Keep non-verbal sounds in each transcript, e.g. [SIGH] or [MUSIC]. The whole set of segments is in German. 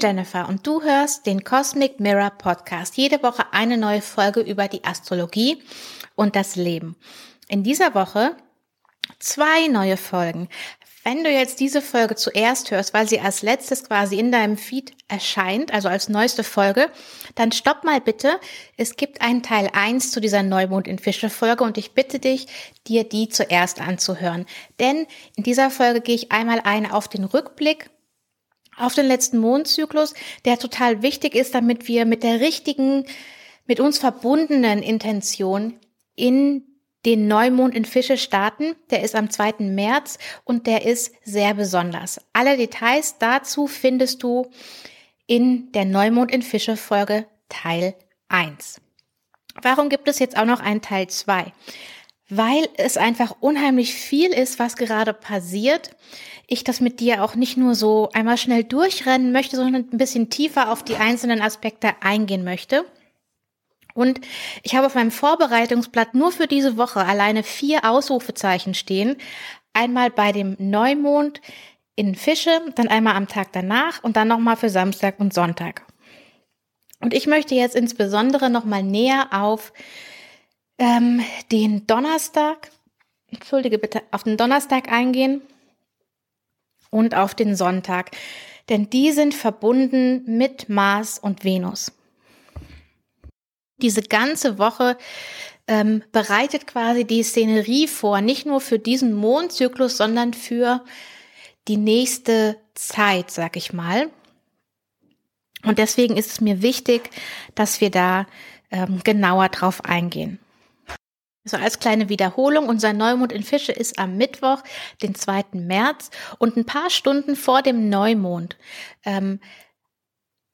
Jennifer und du hörst den Cosmic Mirror Podcast. Jede Woche eine neue Folge über die Astrologie und das Leben. In dieser Woche zwei neue Folgen. Wenn du jetzt diese Folge zuerst hörst, weil sie als letztes quasi in deinem Feed erscheint, also als neueste Folge, dann stopp mal bitte. Es gibt einen Teil 1 zu dieser Neumond in Fische Folge und ich bitte dich, dir die zuerst anzuhören. Denn in dieser Folge gehe ich einmal ein auf den Rückblick auf den letzten Mondzyklus, der total wichtig ist, damit wir mit der richtigen, mit uns verbundenen Intention in den Neumond in Fische starten. Der ist am 2. März und der ist sehr besonders. Alle Details dazu findest du in der Neumond in Fische Folge Teil 1. Warum gibt es jetzt auch noch einen Teil 2? Weil es einfach unheimlich viel ist, was gerade passiert. Ich das mit dir auch nicht nur so einmal schnell durchrennen möchte, sondern ein bisschen tiefer auf die einzelnen Aspekte eingehen möchte. Und ich habe auf meinem Vorbereitungsblatt nur für diese Woche alleine vier Ausrufezeichen stehen. Einmal bei dem Neumond in Fische, dann einmal am Tag danach und dann nochmal für Samstag und Sonntag. Und ich möchte jetzt insbesondere nochmal näher auf ähm, den Donnerstag, entschuldige bitte, auf den Donnerstag eingehen und auf den Sonntag. Denn die sind verbunden mit Mars und Venus diese ganze Woche ähm, bereitet quasi die Szenerie vor, nicht nur für diesen Mondzyklus, sondern für die nächste Zeit, sag ich mal. Und deswegen ist es mir wichtig, dass wir da ähm, genauer drauf eingehen. So als kleine Wiederholung, unser Neumond in Fische ist am Mittwoch, den 2. März und ein paar Stunden vor dem Neumond ähm,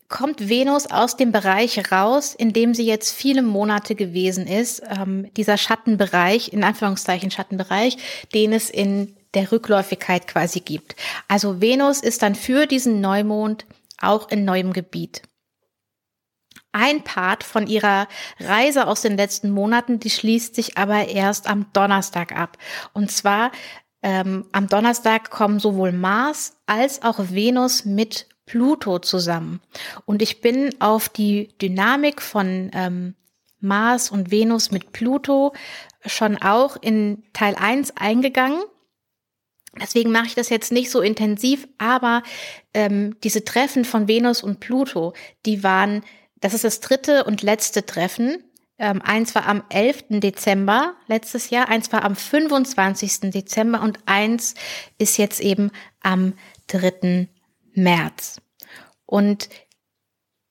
kommt Venus aus dem Bereich raus, in dem sie jetzt viele Monate gewesen ist, ähm, dieser Schattenbereich, in Anführungszeichen Schattenbereich, den es in der Rückläufigkeit quasi gibt. Also Venus ist dann für diesen Neumond auch in neuem Gebiet. Ein Part von ihrer Reise aus den letzten Monaten, die schließt sich aber erst am Donnerstag ab. Und zwar ähm, am Donnerstag kommen sowohl Mars als auch Venus mit Pluto zusammen. Und ich bin auf die Dynamik von ähm, Mars und Venus mit Pluto schon auch in Teil 1 eingegangen. Deswegen mache ich das jetzt nicht so intensiv, aber ähm, diese Treffen von Venus und Pluto, die waren, das ist das dritte und letzte Treffen. Ähm, eins war am 11. Dezember letztes Jahr, eins war am 25. Dezember und eins ist jetzt eben am 3. März. Und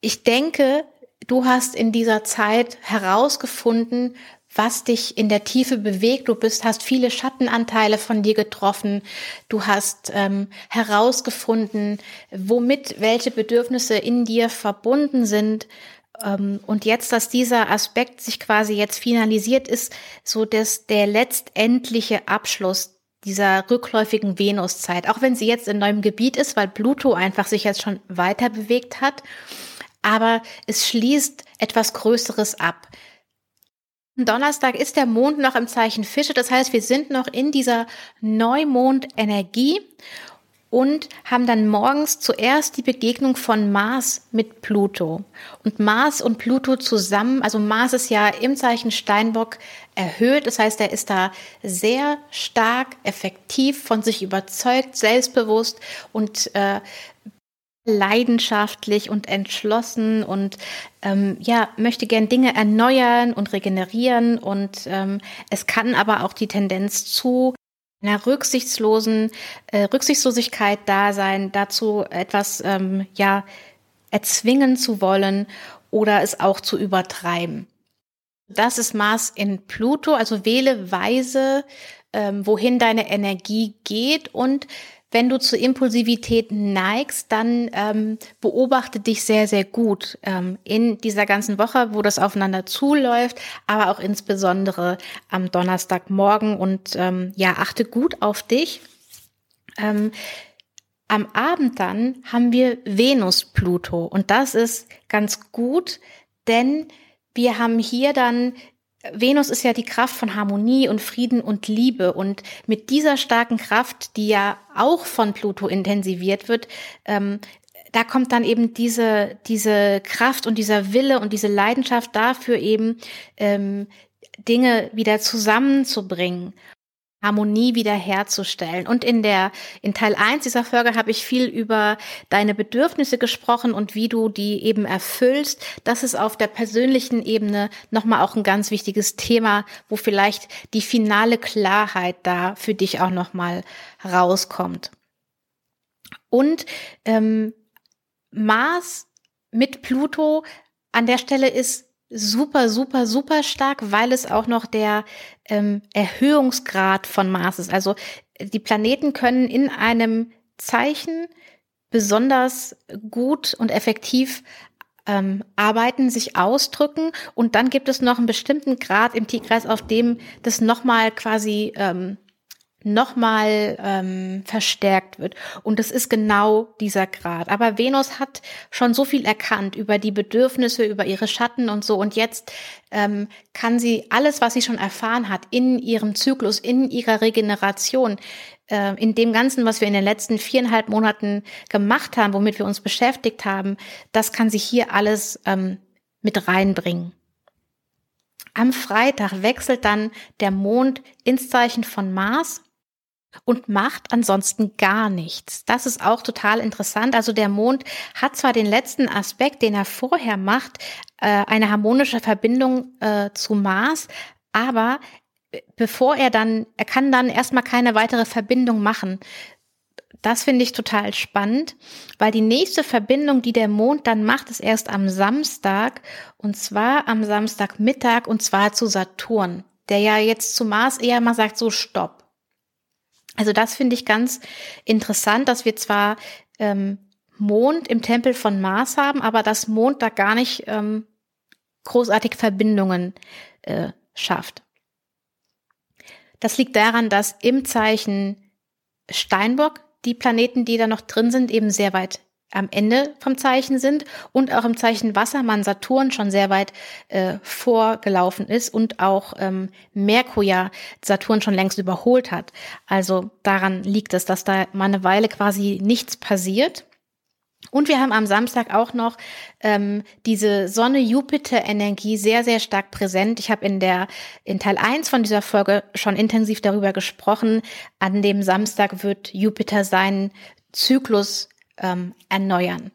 ich denke, du hast in dieser Zeit herausgefunden, was dich in der Tiefe bewegt. Du bist, hast viele Schattenanteile von dir getroffen. Du hast ähm, herausgefunden, womit welche Bedürfnisse in dir verbunden sind. Ähm, und jetzt, dass dieser Aspekt sich quasi jetzt finalisiert ist, so dass der letztendliche Abschluss dieser rückläufigen Venuszeit, auch wenn sie jetzt in neuem Gebiet ist, weil Pluto einfach sich jetzt schon weiter bewegt hat, aber es schließt etwas Größeres ab. Donnerstag ist der Mond noch im Zeichen Fische, das heißt, wir sind noch in dieser Neumond-Energie und haben dann morgens zuerst die Begegnung von Mars mit Pluto. Und Mars und Pluto zusammen, also Mars ist ja im Zeichen Steinbock erhöht, das heißt, er ist da sehr stark, effektiv, von sich überzeugt, selbstbewusst und äh, leidenschaftlich und entschlossen und ähm, ja möchte gern Dinge erneuern und regenerieren und ähm, es kann aber auch die Tendenz zu einer rücksichtslosen äh, Rücksichtslosigkeit da sein, dazu etwas ähm, ja erzwingen zu wollen oder es auch zu übertreiben. Das ist Mars in Pluto, also wähle weise, ähm, wohin deine Energie geht und wenn du zur Impulsivität neigst, dann ähm, beobachte dich sehr, sehr gut ähm, in dieser ganzen Woche, wo das aufeinander zuläuft, aber auch insbesondere am Donnerstagmorgen und ähm, ja, achte gut auf dich. Ähm, am Abend dann haben wir Venus-Pluto und das ist ganz gut, denn wir haben hier dann Venus ist ja die Kraft von Harmonie und Frieden und Liebe. Und mit dieser starken Kraft, die ja auch von Pluto intensiviert wird, ähm, da kommt dann eben diese, diese Kraft und dieser Wille und diese Leidenschaft dafür eben, ähm, Dinge wieder zusammenzubringen Harmonie wiederherzustellen. Und in der, in Teil 1 dieser Folge habe ich viel über deine Bedürfnisse gesprochen und wie du die eben erfüllst. Das ist auf der persönlichen Ebene nochmal auch ein ganz wichtiges Thema, wo vielleicht die finale Klarheit da für dich auch nochmal rauskommt. Und ähm, Mars mit Pluto an der Stelle ist super, super, super stark, weil es auch noch der ähm, Erhöhungsgrad von Mars ist. Also die Planeten können in einem Zeichen besonders gut und effektiv ähm, arbeiten, sich ausdrücken und dann gibt es noch einen bestimmten Grad im Tierkreis, auf dem das nochmal quasi ähm, nochmal ähm, verstärkt wird. Und das ist genau dieser Grad. Aber Venus hat schon so viel erkannt über die Bedürfnisse, über ihre Schatten und so. Und jetzt ähm, kann sie alles, was sie schon erfahren hat, in ihrem Zyklus, in ihrer Regeneration, äh, in dem Ganzen, was wir in den letzten viereinhalb Monaten gemacht haben, womit wir uns beschäftigt haben, das kann sie hier alles ähm, mit reinbringen. Am Freitag wechselt dann der Mond ins Zeichen von Mars und macht ansonsten gar nichts. Das ist auch total interessant. Also der Mond hat zwar den letzten Aspekt, den er vorher macht, äh, eine harmonische Verbindung äh, zu Mars, aber äh, bevor er dann, er kann dann erstmal keine weitere Verbindung machen. Das finde ich total spannend, weil die nächste Verbindung, die der Mond dann macht, ist erst am Samstag und zwar am Samstagmittag und zwar zu Saturn, der ja jetzt zu Mars eher mal sagt, so stopp. Also das finde ich ganz interessant, dass wir zwar ähm, Mond im Tempel von Mars haben, aber dass Mond da gar nicht ähm, großartig Verbindungen äh, schafft. Das liegt daran, dass im Zeichen Steinbock die Planeten, die da noch drin sind, eben sehr weit am Ende vom Zeichen sind und auch im Zeichen Wassermann Saturn schon sehr weit äh, vorgelaufen ist und auch ähm, Merkur ja Saturn schon längst überholt hat. Also daran liegt es, dass da mal eine Weile quasi nichts passiert. Und wir haben am Samstag auch noch ähm, diese Sonne-Jupiter-Energie sehr, sehr stark präsent. Ich habe in der in Teil 1 von dieser Folge schon intensiv darüber gesprochen. An dem Samstag wird Jupiter seinen Zyklus ähm, erneuern.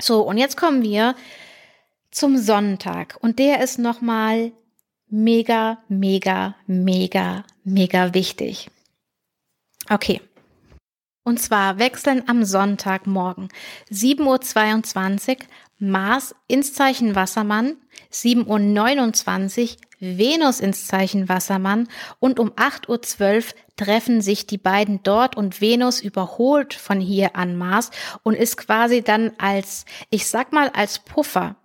So, und jetzt kommen wir zum Sonntag. Und der ist nochmal mega, mega, mega, mega wichtig. Okay. Und zwar wechseln am Sonntagmorgen 7.22 Uhr Mars ins Zeichen Wassermann, 7.29 Uhr Venus ins Zeichen Wassermann und um 8.12 Uhr treffen sich die beiden dort und Venus überholt von hier an Mars und ist quasi dann als, ich sag mal, als Puffer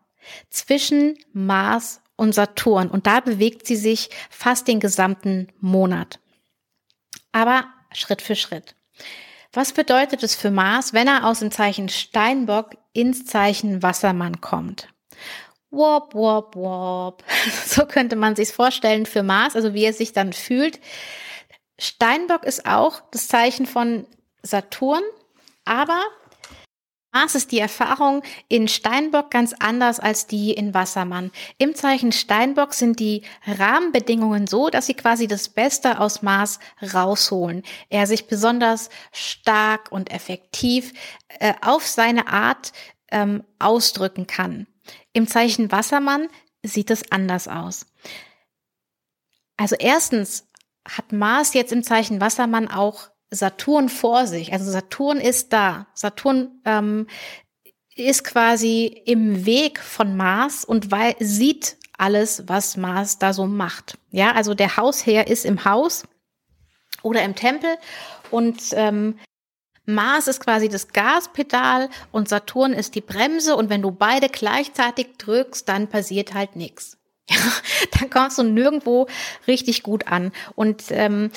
zwischen Mars und Saturn und da bewegt sie sich fast den gesamten Monat. Aber Schritt für Schritt. Was bedeutet es für Mars, wenn er aus dem Zeichen Steinbock ins Zeichen Wassermann kommt? Wop, wop, wop. [LAUGHS] So könnte man sich vorstellen für Mars, also wie er sich dann fühlt. Steinbock ist auch das Zeichen von Saturn, aber Mars ist die Erfahrung in Steinbock ganz anders als die in Wassermann. Im Zeichen Steinbock sind die Rahmenbedingungen so, dass sie quasi das Beste aus Mars rausholen. Er sich besonders stark und effektiv äh, auf seine Art ähm, ausdrücken kann. Im Zeichen Wassermann sieht es anders aus. Also erstens hat Mars jetzt im Zeichen Wassermann auch Saturn vor sich. Also Saturn ist da. Saturn ähm, ist quasi im Weg von Mars und weil, sieht alles, was Mars da so macht. Ja, also der Hausherr ist im Haus oder im Tempel und ähm, Mars ist quasi das Gaspedal und Saturn ist die Bremse und wenn du beide gleichzeitig drückst, dann passiert halt nichts. [LAUGHS] Ja, dann kommst du nirgendwo richtig gut an. Und ähm,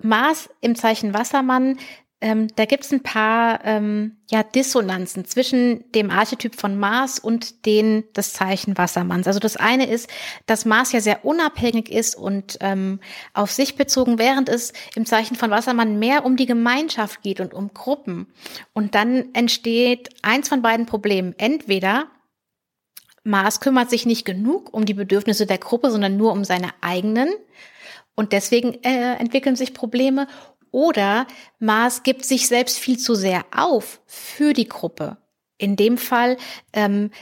Mars im Zeichen Wassermann ähm, da gibt es ein paar ähm, ja, Dissonanzen zwischen dem Archetyp von Mars und den des Zeichen Wassermanns. Also das eine ist, dass Mars ja sehr unabhängig ist und ähm, auf sich bezogen, während es im Zeichen von Wassermann mehr um die Gemeinschaft geht und um Gruppen. Und dann entsteht eins von beiden Problemen. Entweder Mars kümmert sich nicht genug um die Bedürfnisse der Gruppe, sondern nur um seine eigenen. Und deswegen äh, entwickeln sich Probleme. Oder Mars gibt sich selbst viel zu sehr auf für die Gruppe. In dem Fall ähm,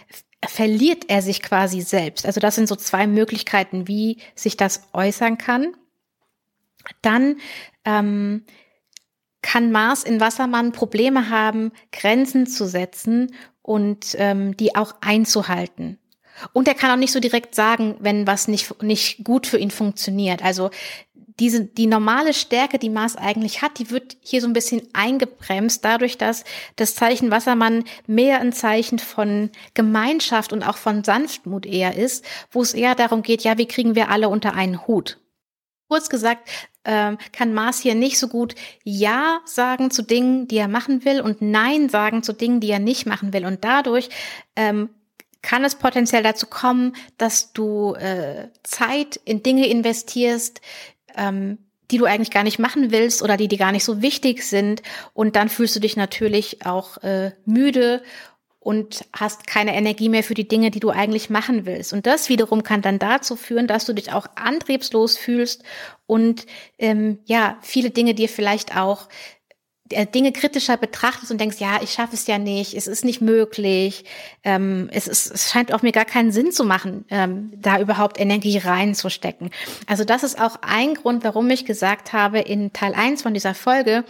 verliert er sich quasi selbst. Also das sind so zwei Möglichkeiten, wie sich das äußern kann. Dann ähm, kann Mars in Wassermann Probleme haben, Grenzen zu setzen und ähm, die auch einzuhalten. Und er kann auch nicht so direkt sagen, wenn was nicht, nicht gut für ihn funktioniert. Also diese, die normale Stärke, die Mars eigentlich hat, die wird hier so ein bisschen eingebremst, dadurch, dass das Zeichen Wassermann mehr ein Zeichen von Gemeinschaft und auch von Sanftmut eher ist, wo es eher darum geht, ja, wie kriegen wir alle unter einen Hut? Kurz gesagt, äh, kann Mars hier nicht so gut Ja sagen zu Dingen, die er machen will und Nein sagen zu Dingen, die er nicht machen will. Und dadurch ähm, kann es potenziell dazu kommen, dass du äh, Zeit in Dinge investierst, ähm, die du eigentlich gar nicht machen willst oder die dir gar nicht so wichtig sind. Und dann fühlst du dich natürlich auch äh, müde und hast keine Energie mehr für die Dinge, die du eigentlich machen willst. Und das wiederum kann dann dazu führen, dass du dich auch antriebslos fühlst und ähm, ja, viele Dinge dir vielleicht auch Dinge kritischer betrachtest und denkst, ja, ich schaffe es ja nicht, es ist nicht möglich, ähm, es, ist, es scheint auch mir gar keinen Sinn zu machen, ähm, da überhaupt Energie reinzustecken. Also das ist auch ein Grund, warum ich gesagt habe in Teil 1 von dieser Folge,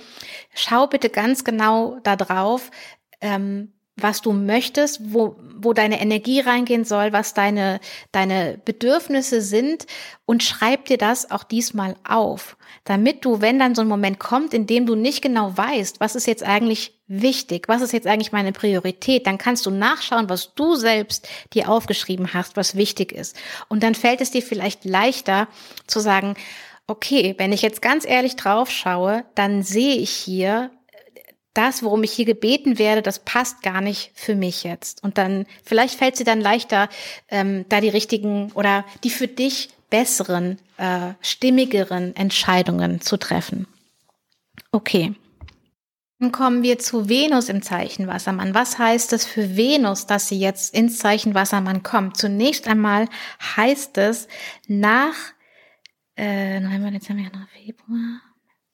schau bitte ganz genau da drauf, ähm, was du möchtest, wo, wo deine Energie reingehen soll, was deine, deine Bedürfnisse sind und schreib dir das auch diesmal auf, damit du, wenn dann so ein Moment kommt, in dem du nicht genau weißt, was ist jetzt eigentlich wichtig, was ist jetzt eigentlich meine Priorität, dann kannst du nachschauen, was du selbst dir aufgeschrieben hast, was wichtig ist. Und dann fällt es dir vielleicht leichter zu sagen, okay, wenn ich jetzt ganz ehrlich drauf schaue, dann sehe ich hier, das, worum ich hier gebeten werde, das passt gar nicht für mich jetzt. Und dann, vielleicht fällt sie dann leichter, ähm, da die richtigen oder die für dich besseren, äh, stimmigeren Entscheidungen zu treffen. Okay. Dann kommen wir zu Venus im Zeichen Wassermann. Was heißt es für Venus, dass sie jetzt ins Zeichen Wassermann kommt? Zunächst einmal heißt es nach äh, November, Dezember, Januar, Februar,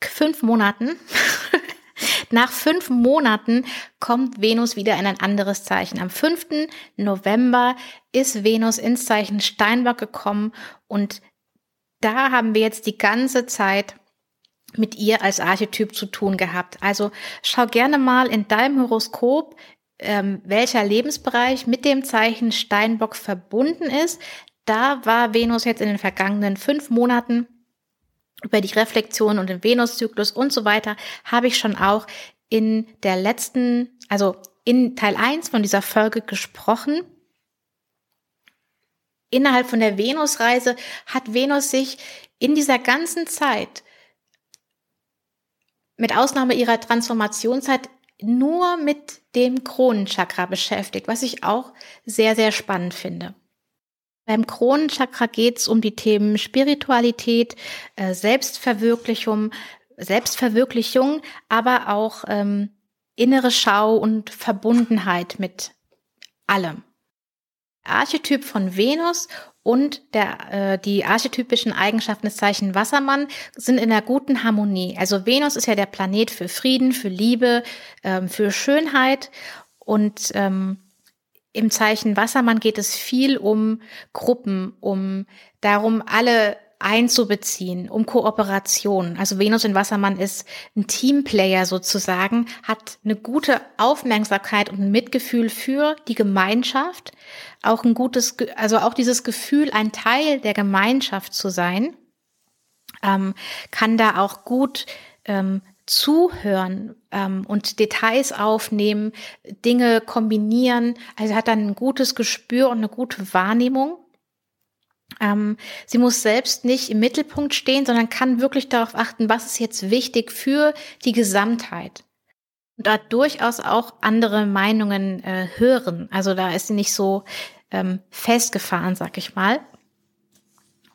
fünf Monaten [LAUGHS] Nach fünf Monaten kommt Venus wieder in ein anderes Zeichen. Am 5. November ist Venus ins Zeichen Steinbock gekommen und da haben wir jetzt die ganze Zeit mit ihr als Archetyp zu tun gehabt. Also schau gerne mal in deinem Horoskop, ähm, welcher Lebensbereich mit dem Zeichen Steinbock verbunden ist. Da war Venus jetzt in den vergangenen fünf Monaten über die Reflexion und den Venuszyklus und so weiter habe ich schon auch in der letzten, also in Teil 1 von dieser Folge gesprochen. Innerhalb von der Venusreise hat Venus sich in dieser ganzen Zeit, mit Ausnahme ihrer Transformationszeit, nur mit dem Kronenchakra beschäftigt, was ich auch sehr, sehr spannend finde. Beim Kronenchakra geht es um die Themen Spiritualität, äh, Selbstverwirklichung, Selbstverwirklichung, aber auch ähm, innere Schau und Verbundenheit mit allem. Archetyp von Venus und der, äh, die archetypischen Eigenschaften des Zeichen Wassermann sind in einer guten Harmonie. Also Venus ist ja der Planet für Frieden, für Liebe, ähm, für Schönheit und ähm, im Zeichen Wassermann geht es viel um Gruppen, um darum, alle einzubeziehen, um Kooperation. Also Venus in Wassermann ist ein Teamplayer sozusagen, hat eine gute Aufmerksamkeit und ein Mitgefühl für die Gemeinschaft, auch ein gutes, also auch dieses Gefühl, ein Teil der Gemeinschaft zu sein, ähm, kann da auch gut ähm, zuhören ähm, und Details aufnehmen, Dinge kombinieren. Also hat dann ein gutes Gespür und eine gute Wahrnehmung. Ähm, sie muss selbst nicht im Mittelpunkt stehen, sondern kann wirklich darauf achten, was ist jetzt wichtig für die Gesamtheit. Und da durchaus auch andere Meinungen äh, hören. Also da ist sie nicht so ähm, festgefahren, sag ich mal.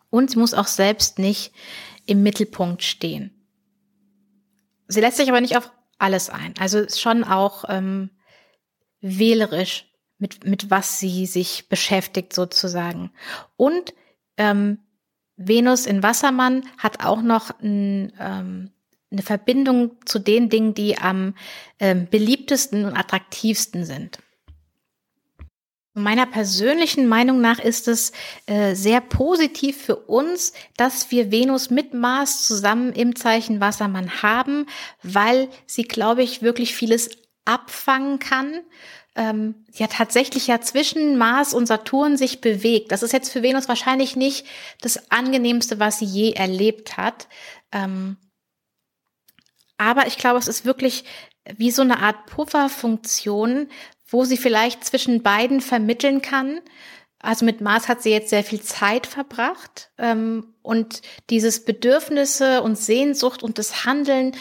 Und sie muss auch selbst nicht im Mittelpunkt stehen. Sie lässt sich aber nicht auf alles ein. Also ist schon auch ähm, wählerisch, mit, mit was sie sich beschäftigt sozusagen. Und ähm, Venus in Wassermann hat auch noch ein, ähm, eine Verbindung zu den Dingen, die am ähm, beliebtesten und attraktivsten sind. Meiner persönlichen Meinung nach ist es äh, sehr positiv für uns, dass wir Venus mit Mars zusammen im Zeichen Wassermann haben, weil sie, glaube ich, wirklich vieles abfangen kann. Ähm, ja, tatsächlich ja zwischen Mars und Saturn sich bewegt. Das ist jetzt für Venus wahrscheinlich nicht das angenehmste, was sie je erlebt hat. Ähm, aber ich glaube, es ist wirklich wie so eine Art Pufferfunktion, wo sie vielleicht zwischen beiden vermitteln kann. Also mit Mars hat sie jetzt sehr viel Zeit verbracht ähm, und dieses Bedürfnisse und Sehnsucht und das Handeln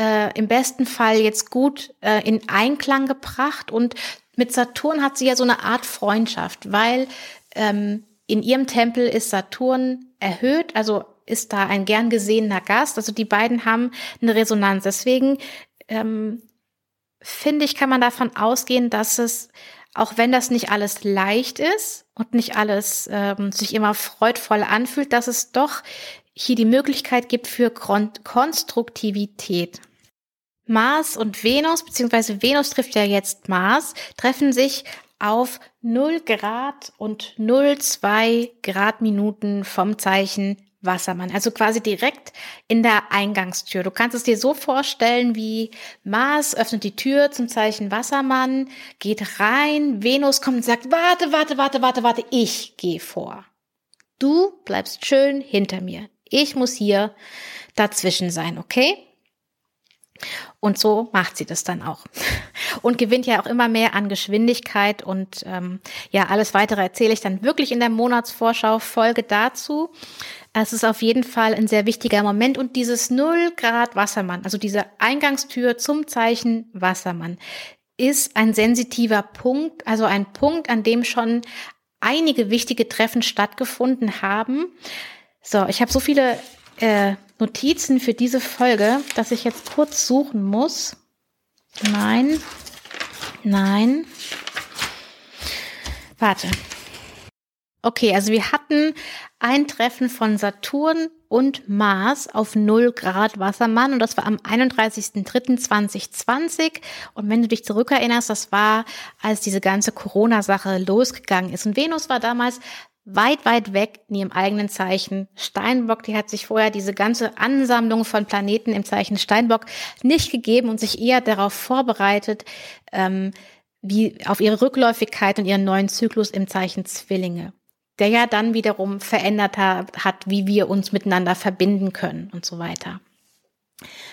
äh, im besten Fall jetzt gut äh, in Einklang gebracht. Und mit Saturn hat sie ja so eine Art Freundschaft, weil ähm, in ihrem Tempel ist Saturn erhöht, also ist da ein gern gesehener Gast. Also die beiden haben eine Resonanz. Deswegen ähm, finde ich, kann man davon ausgehen, dass es, auch wenn das nicht alles leicht ist und nicht alles ähm, sich immer freudvoll anfühlt, dass es doch hier die Möglichkeit gibt für Kon Konstruktivität. Mars und Venus, beziehungsweise Venus trifft ja jetzt Mars, treffen sich auf 0 Grad und 0,2 Gradminuten vom Zeichen Wassermann, also quasi direkt in der Eingangstür. Du kannst es dir so vorstellen, wie Mars öffnet die Tür zum Zeichen Wassermann, geht rein, Venus kommt und sagt, warte, warte, warte, warte, warte, ich gehe vor. Du bleibst schön hinter mir. Ich muss hier dazwischen sein, okay? Und so macht sie das dann auch. Und gewinnt ja auch immer mehr an Geschwindigkeit. Und ähm, ja, alles weitere erzähle ich dann wirklich in der Monatsvorschau-Folge dazu. Es ist auf jeden Fall ein sehr wichtiger Moment und dieses Null Grad Wassermann, also diese Eingangstür zum Zeichen Wassermann, ist ein sensitiver Punkt, also ein Punkt, an dem schon einige wichtige Treffen stattgefunden haben. So, ich habe so viele äh, Notizen für diese Folge, dass ich jetzt kurz suchen muss. Nein, nein. Warte. Okay, also wir hatten ein Treffen von Saturn und Mars auf 0 Grad Wassermann und das war am 31.03.2020 und wenn du dich zurückerinnerst, das war, als diese ganze Corona-Sache losgegangen ist und Venus war damals weit, weit weg in ihrem eigenen Zeichen Steinbock. Die hat sich vorher diese ganze Ansammlung von Planeten im Zeichen Steinbock nicht gegeben und sich eher darauf vorbereitet, ähm, wie auf ihre Rückläufigkeit und ihren neuen Zyklus im Zeichen Zwillinge der ja dann wiederum verändert hat, wie wir uns miteinander verbinden können und so weiter.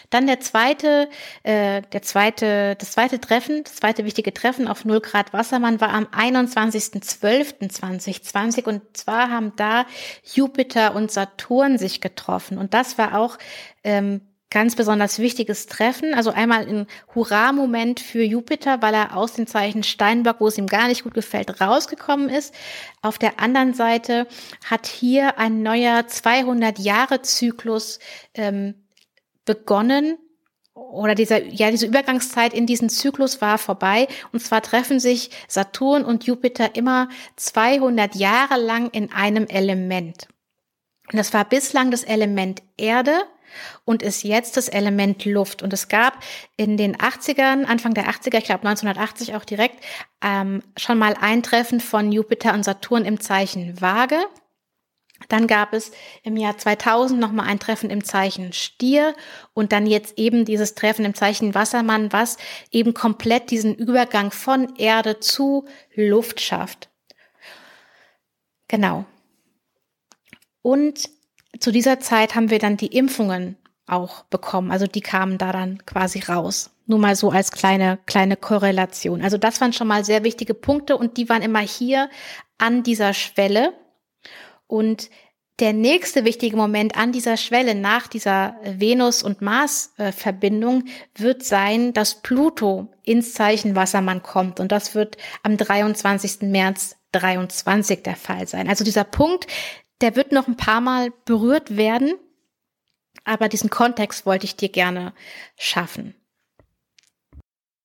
Dann der zweite, äh, der zweite, das zweite Treffen, das zweite wichtige Treffen auf 0 Grad Wassermann war am 21.12.2020 und zwar haben da Jupiter und Saturn sich getroffen und das war auch ähm, ganz besonders wichtiges Treffen. Also einmal ein Hurra-Moment für Jupiter, weil er aus dem Zeichen Steinbock, wo es ihm gar nicht gut gefällt, rausgekommen ist. Auf der anderen Seite hat hier ein neuer 200-Jahre-Zyklus ähm, begonnen. Oder dieser, ja, diese Übergangszeit in diesen Zyklus war vorbei. Und zwar treffen sich Saturn und Jupiter immer 200 Jahre lang in einem Element. Und das war bislang das Element Erde und ist jetzt das Element Luft. Und es gab in den 80ern, Anfang der 80er, ich glaube 1980 auch direkt, ähm, schon mal ein Treffen von Jupiter und Saturn im Zeichen Waage. Dann gab es im Jahr 2000 nochmal ein Treffen im Zeichen Stier und dann jetzt eben dieses Treffen im Zeichen Wassermann, was eben komplett diesen Übergang von Erde zu Luft schafft. Genau. Und zu dieser Zeit haben wir dann die Impfungen auch bekommen. Also die kamen da dann quasi raus. Nur mal so als kleine, kleine Korrelation. Also das waren schon mal sehr wichtige Punkte und die waren immer hier an dieser Schwelle. Und der nächste wichtige Moment an dieser Schwelle nach dieser Venus- und Mars-Verbindung wird sein, dass Pluto ins Zeichen Wassermann kommt. Und das wird am 23. März 23 der Fall sein. Also dieser Punkt, der wird noch ein paar Mal berührt werden. Aber diesen Kontext wollte ich dir gerne schaffen.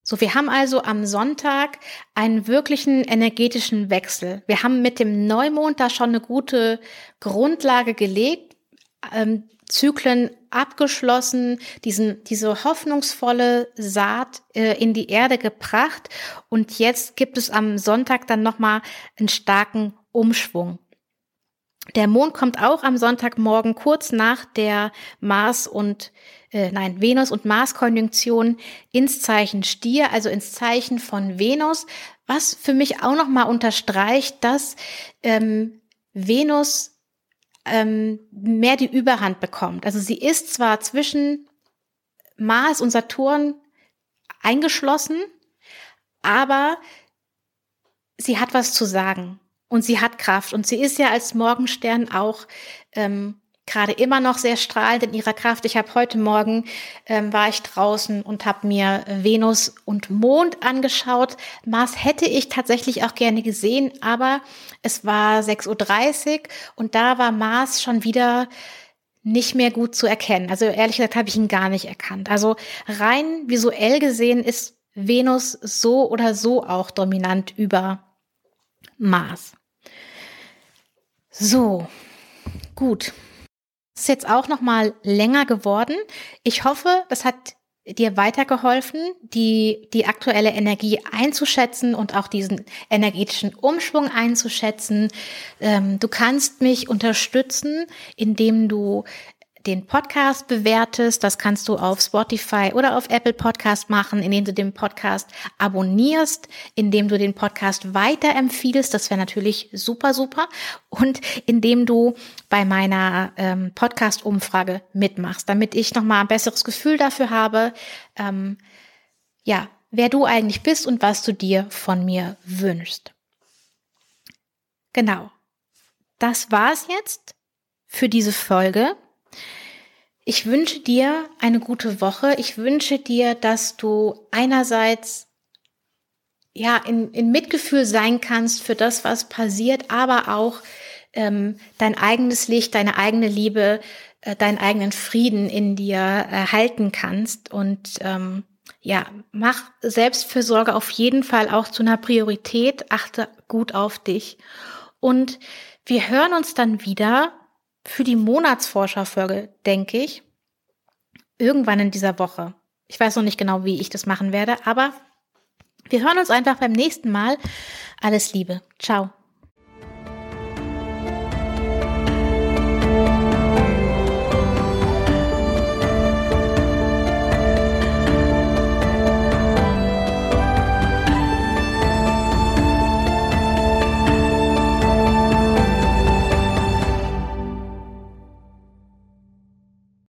So, wir haben also am Sonntag einen wirklichen energetischen Wechsel. Wir haben mit dem Neumond da schon eine gute Grundlage gelegt, ähm, Zyklen abgeschlossen, diesen, diese hoffnungsvolle Saat äh, in die Erde gebracht und jetzt gibt es am Sonntag dann nochmal einen starken Umschwung. Der Mond kommt auch am Sonntagmorgen kurz nach der Mars und äh, nein, Venus und Mars-Konjunktion ins Zeichen Stier, also ins Zeichen von Venus, was für mich auch nochmal unterstreicht, dass ähm, Venus ähm, mehr die Überhand bekommt. Also sie ist zwar zwischen Mars und Saturn eingeschlossen, aber sie hat was zu sagen und sie hat Kraft und sie ist ja als Morgenstern auch ähm, gerade immer noch sehr strahlend in ihrer Kraft. Ich habe heute Morgen ähm, war ich draußen und habe mir Venus und Mond angeschaut. Mars hätte ich tatsächlich auch gerne gesehen, aber es war 6.30 Uhr und da war Mars schon wieder nicht mehr gut zu erkennen. Also ehrlich gesagt habe ich ihn gar nicht erkannt. Also rein visuell gesehen ist Venus so oder so auch dominant über Mars. So, gut ist jetzt auch noch mal länger geworden. Ich hoffe, das hat dir weitergeholfen, die, die aktuelle Energie einzuschätzen und auch diesen energetischen Umschwung einzuschätzen. Ähm, du kannst mich unterstützen, indem du den Podcast bewertest. Das kannst du auf Spotify oder auf Apple Podcast machen, indem du den Podcast abonnierst, indem du den Podcast weiterempfiehlst. Das wäre natürlich super, super. Und indem du bei meiner ähm, Podcast-Umfrage mitmachst, damit ich nochmal ein besseres Gefühl dafür habe, ähm, ja, wer du eigentlich bist und was du dir von mir wünschst. Genau. Das war's jetzt für diese Folge. Ich wünsche dir eine gute Woche. Ich wünsche dir, dass du einerseits ja in, in Mitgefühl sein kannst für das, was passiert, aber auch ähm, dein eigenes Licht, deine eigene Liebe, äh, deinen eigenen Frieden in dir erhalten kannst. Und ähm, ja, mach Selbstfürsorge auf jeden Fall auch zu einer Priorität. Achte gut auf dich. Und wir hören uns dann wieder für die Monatsforscherfolge, denke ich, irgendwann in dieser Woche. Ich weiß noch nicht genau, wie ich das machen werde, aber wir hören uns einfach beim nächsten Mal. Alles Liebe. Ciao.